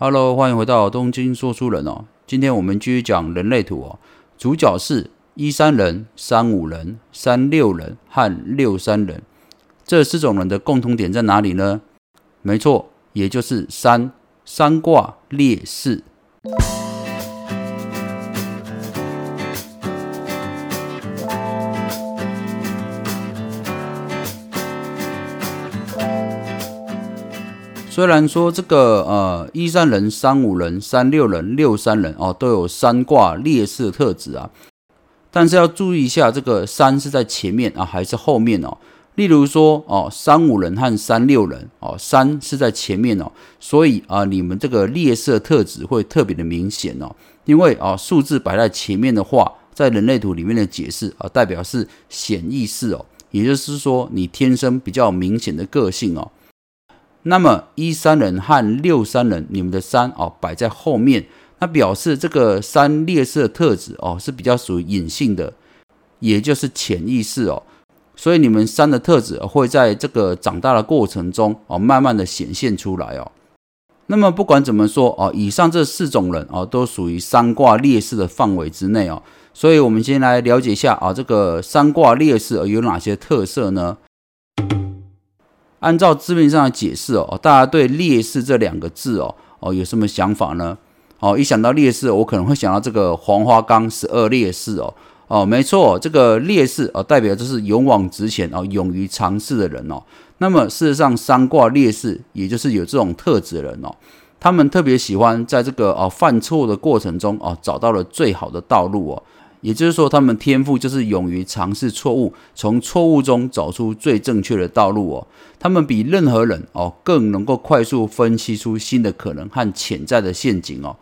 Hello，欢迎回到东京说书人哦。今天我们继续讲人类图哦，主角是一三人、三五人、三六人和六三人。这四种人的共同点在哪里呢？没错，也就是三三卦列式。虽然说这个呃一三人、三五人、三六人、六三人哦都有三卦劣势特质啊，但是要注意一下，这个三是在前面啊还是后面哦？例如说哦三五人和三六人哦三是在前面哦，所以啊你们这个劣势特质会特别的明显哦，因为啊数字摆在前面的话，在人类图里面的解释啊代表是显意识哦，也就是说你天生比较明显的个性哦。那么一三人和六三人，你们的三哦摆在后面，那表示这个三劣势的特质哦是比较属于隐性的，也就是潜意识哦。所以你们三的特质会在这个长大的过程中哦慢慢的显现出来哦。那么不管怎么说哦，以上这四种人哦都属于三卦劣势的范围之内哦。所以我们先来了解一下啊，这个三卦劣势有哪些特色呢？按照字面上的解释哦，大家对烈士这两个字哦哦有什么想法呢？哦，一想到烈士，我可能会想到这个黄花岗十二烈士哦哦，没错，这个烈士哦代表就是勇往直前哦，勇于尝试的人哦。那么事实上，三卦烈士也就是有这种特质的人哦，他们特别喜欢在这个哦犯错的过程中哦找到了最好的道路哦。也就是说，他们天赋就是勇于尝试错误，从错误中找出最正确的道路哦。他们比任何人哦更能够快速分析出新的可能和潜在的陷阱哦。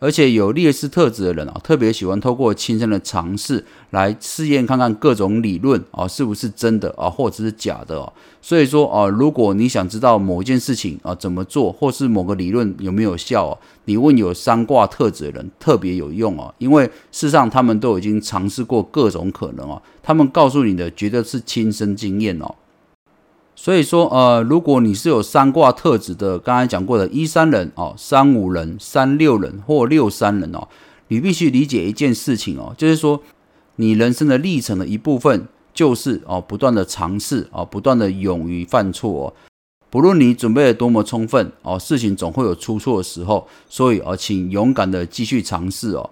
而且有劣势特质的人啊，特别喜欢透过亲身的尝试来试验看看各种理论啊是不是真的啊，或者是假的哦。所以说啊，如果你想知道某件事情啊怎么做，或是某个理论有没有效哦，你问有三卦特质的人特别有用哦，因为事实上他们都已经尝试过各种可能哦，他们告诉你的绝对是亲身经验哦。所以说，呃，如果你是有三卦特质的，刚才讲过的一三人哦，三五人、三六人或六三人哦，你必须理解一件事情哦，就是说，你人生的历程的一部分就是哦，不断的尝试哦，不断的勇于犯错哦，不论你准备的多么充分哦，事情总会有出错的时候，所以哦，请勇敢的继续尝试哦。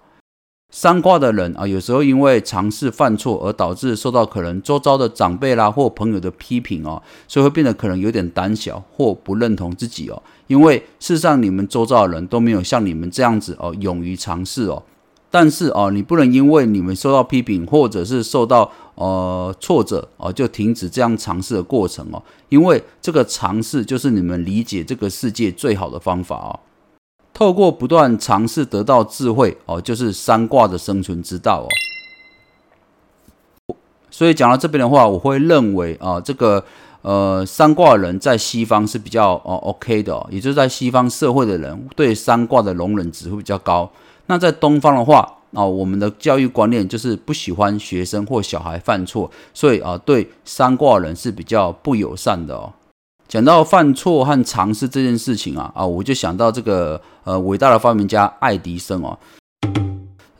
三卦的人啊，有时候因为尝试犯错而导致受到可能周遭的长辈啦或朋友的批评哦，所以会变得可能有点胆小或不认同自己哦。因为事实上你们周遭的人都没有像你们这样子哦，勇于尝试哦。但是哦，你不能因为你们受到批评或者是受到呃挫折哦，就停止这样尝试的过程哦。因为这个尝试就是你们理解这个世界最好的方法哦。透过不断尝试得到智慧哦，就是三卦的生存之道哦。所以讲到这边的话，我会认为啊，这个呃三卦人在西方是比较哦 OK 的哦，也就是在西方社会的人对三卦的容忍值会比较高。那在东方的话啊，我们的教育观念就是不喜欢学生或小孩犯错，所以啊对三卦人是比较不友善的哦。讲到犯错和尝试这件事情啊啊，我就想到这个呃伟大的发明家爱迪生哦。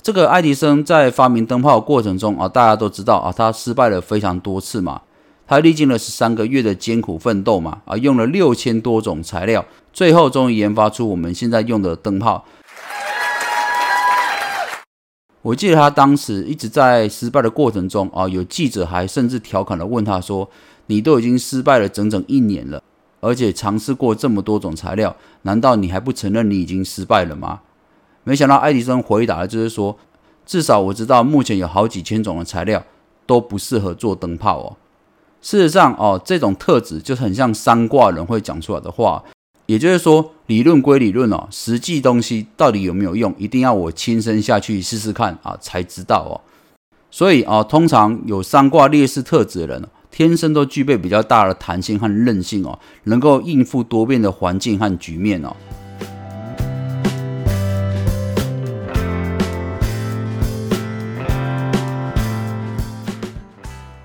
这个爱迪生在发明灯泡过程中啊，大家都知道啊，他失败了非常多次嘛。他历经了十三个月的艰苦奋斗嘛啊，用了六千多种材料，最后终于研发出我们现在用的灯泡。我记得他当时一直在失败的过程中啊，有记者还甚至调侃的问他说。你都已经失败了整整一年了，而且尝试过这么多种材料，难道你还不承认你已经失败了吗？没想到爱迪生回答的就是说，至少我知道目前有好几千种的材料都不适合做灯泡哦。事实上哦，这种特质就很像三卦人会讲出来的话，也就是说，理论归理论哦，实际东西到底有没有用，一定要我亲身下去试试看啊才知道哦。所以啊，通常有三卦劣势特质的人。天生都具备比较大的弹性和韧性哦，能够应付多变的环境和局面哦。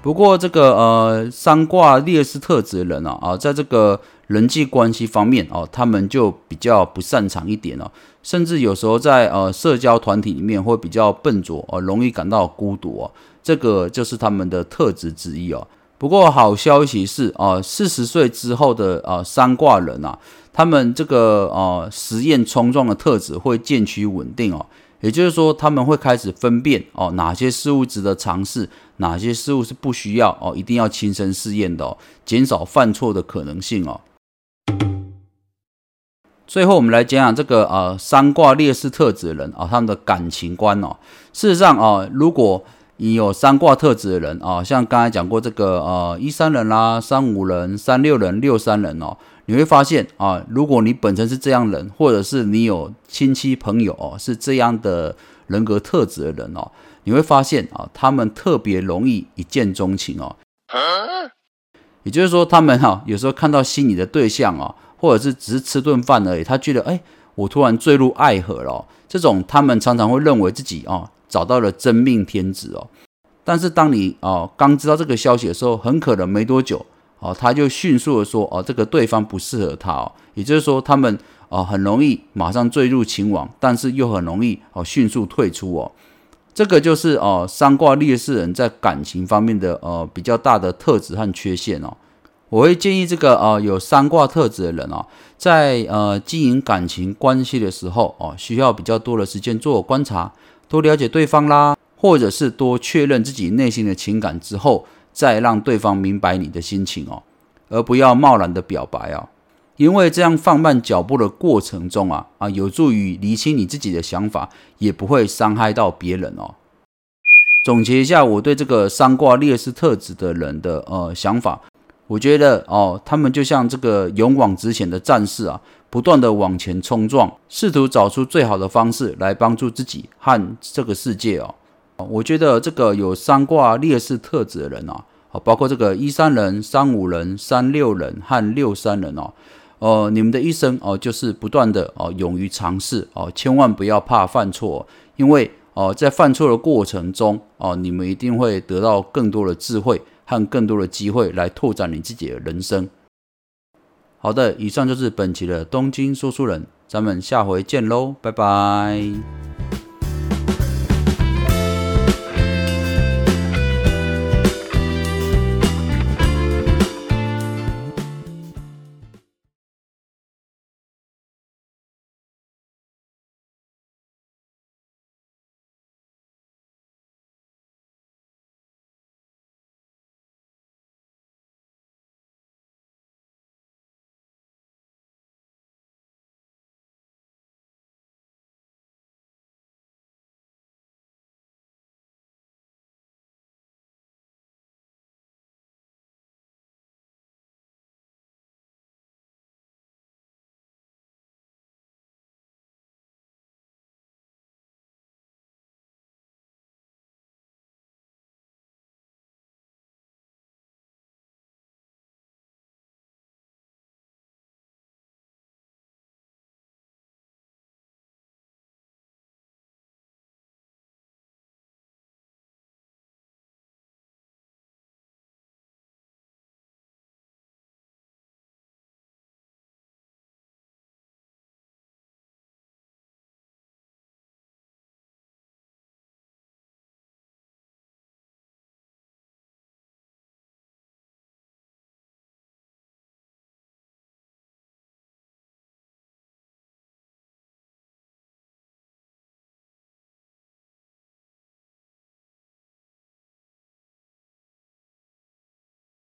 不过这个呃三卦劣势特质的人啊啊，在这个人际关系方面哦，他们就比较不擅长一点哦，甚至有时候在呃社交团体里面会比较笨拙哦，容易感到孤独哦，这个就是他们的特质之一哦。不过好消息是啊，四十岁之后的啊三卦人啊，他们这个呃实验冲撞的特质会渐趋稳定哦。也就是说，他们会开始分辨哦，哪些事物值得尝试，哪些事物是不需要哦，一定要亲身试验的哦，减少犯错的可能性哦。最后，我们来讲讲这个呃三卦劣势特质的人啊，他们的感情观哦。事实上啊，如果你有三卦特质的人啊，像刚才讲过这个呃一三人啦、三五人、三六人、六三人哦。你会发现啊，如果你本身是这样人，或者是你有亲戚朋友哦是这样的人格特质的人哦，你会发现啊，他们特别容易一见钟情哦。也就是说，他们哈有时候看到心仪的对象哦，或者是只是吃顿饭而已，他觉得哎，我突然坠入爱河了。这种他们常常会认为自己哦找到了真命天子哦。但是当你哦刚知道这个消息的时候，很可能没多久。哦，他就迅速的说，哦，这个对方不适合他哦，也就是说，他们哦很容易马上坠入情网，但是又很容易哦迅速退出哦，这个就是哦三卦劣势人在感情方面的呃比较大的特质和缺陷哦。我会建议这个呃有三卦特质的人哦，在呃经营感情关系的时候哦，需要比较多的时间做观察，多了解对方啦，或者是多确认自己内心的情感之后。再让对方明白你的心情哦，而不要贸然的表白哦，因为这样放慢脚步的过程中啊啊，有助于厘清你自己的想法，也不会伤害到别人哦。总结一下我对这个三卦劣势特质的人的呃想法，我觉得哦，他们就像这个勇往直前的战士啊，不断的往前冲撞，试图找出最好的方式来帮助自己和这个世界哦。我觉得这个有三卦劣势特质的人啊，包括这个一三人、三五人、三六人和六三人哦，呃，你们的一生哦，就是不断的哦，勇于尝试哦，千万不要怕犯错，因为哦，在犯错的过程中哦，你们一定会得到更多的智慧和更多的机会来拓展你自己的人生。好的，以上就是本期的东京说书人，咱们下回见喽，拜拜。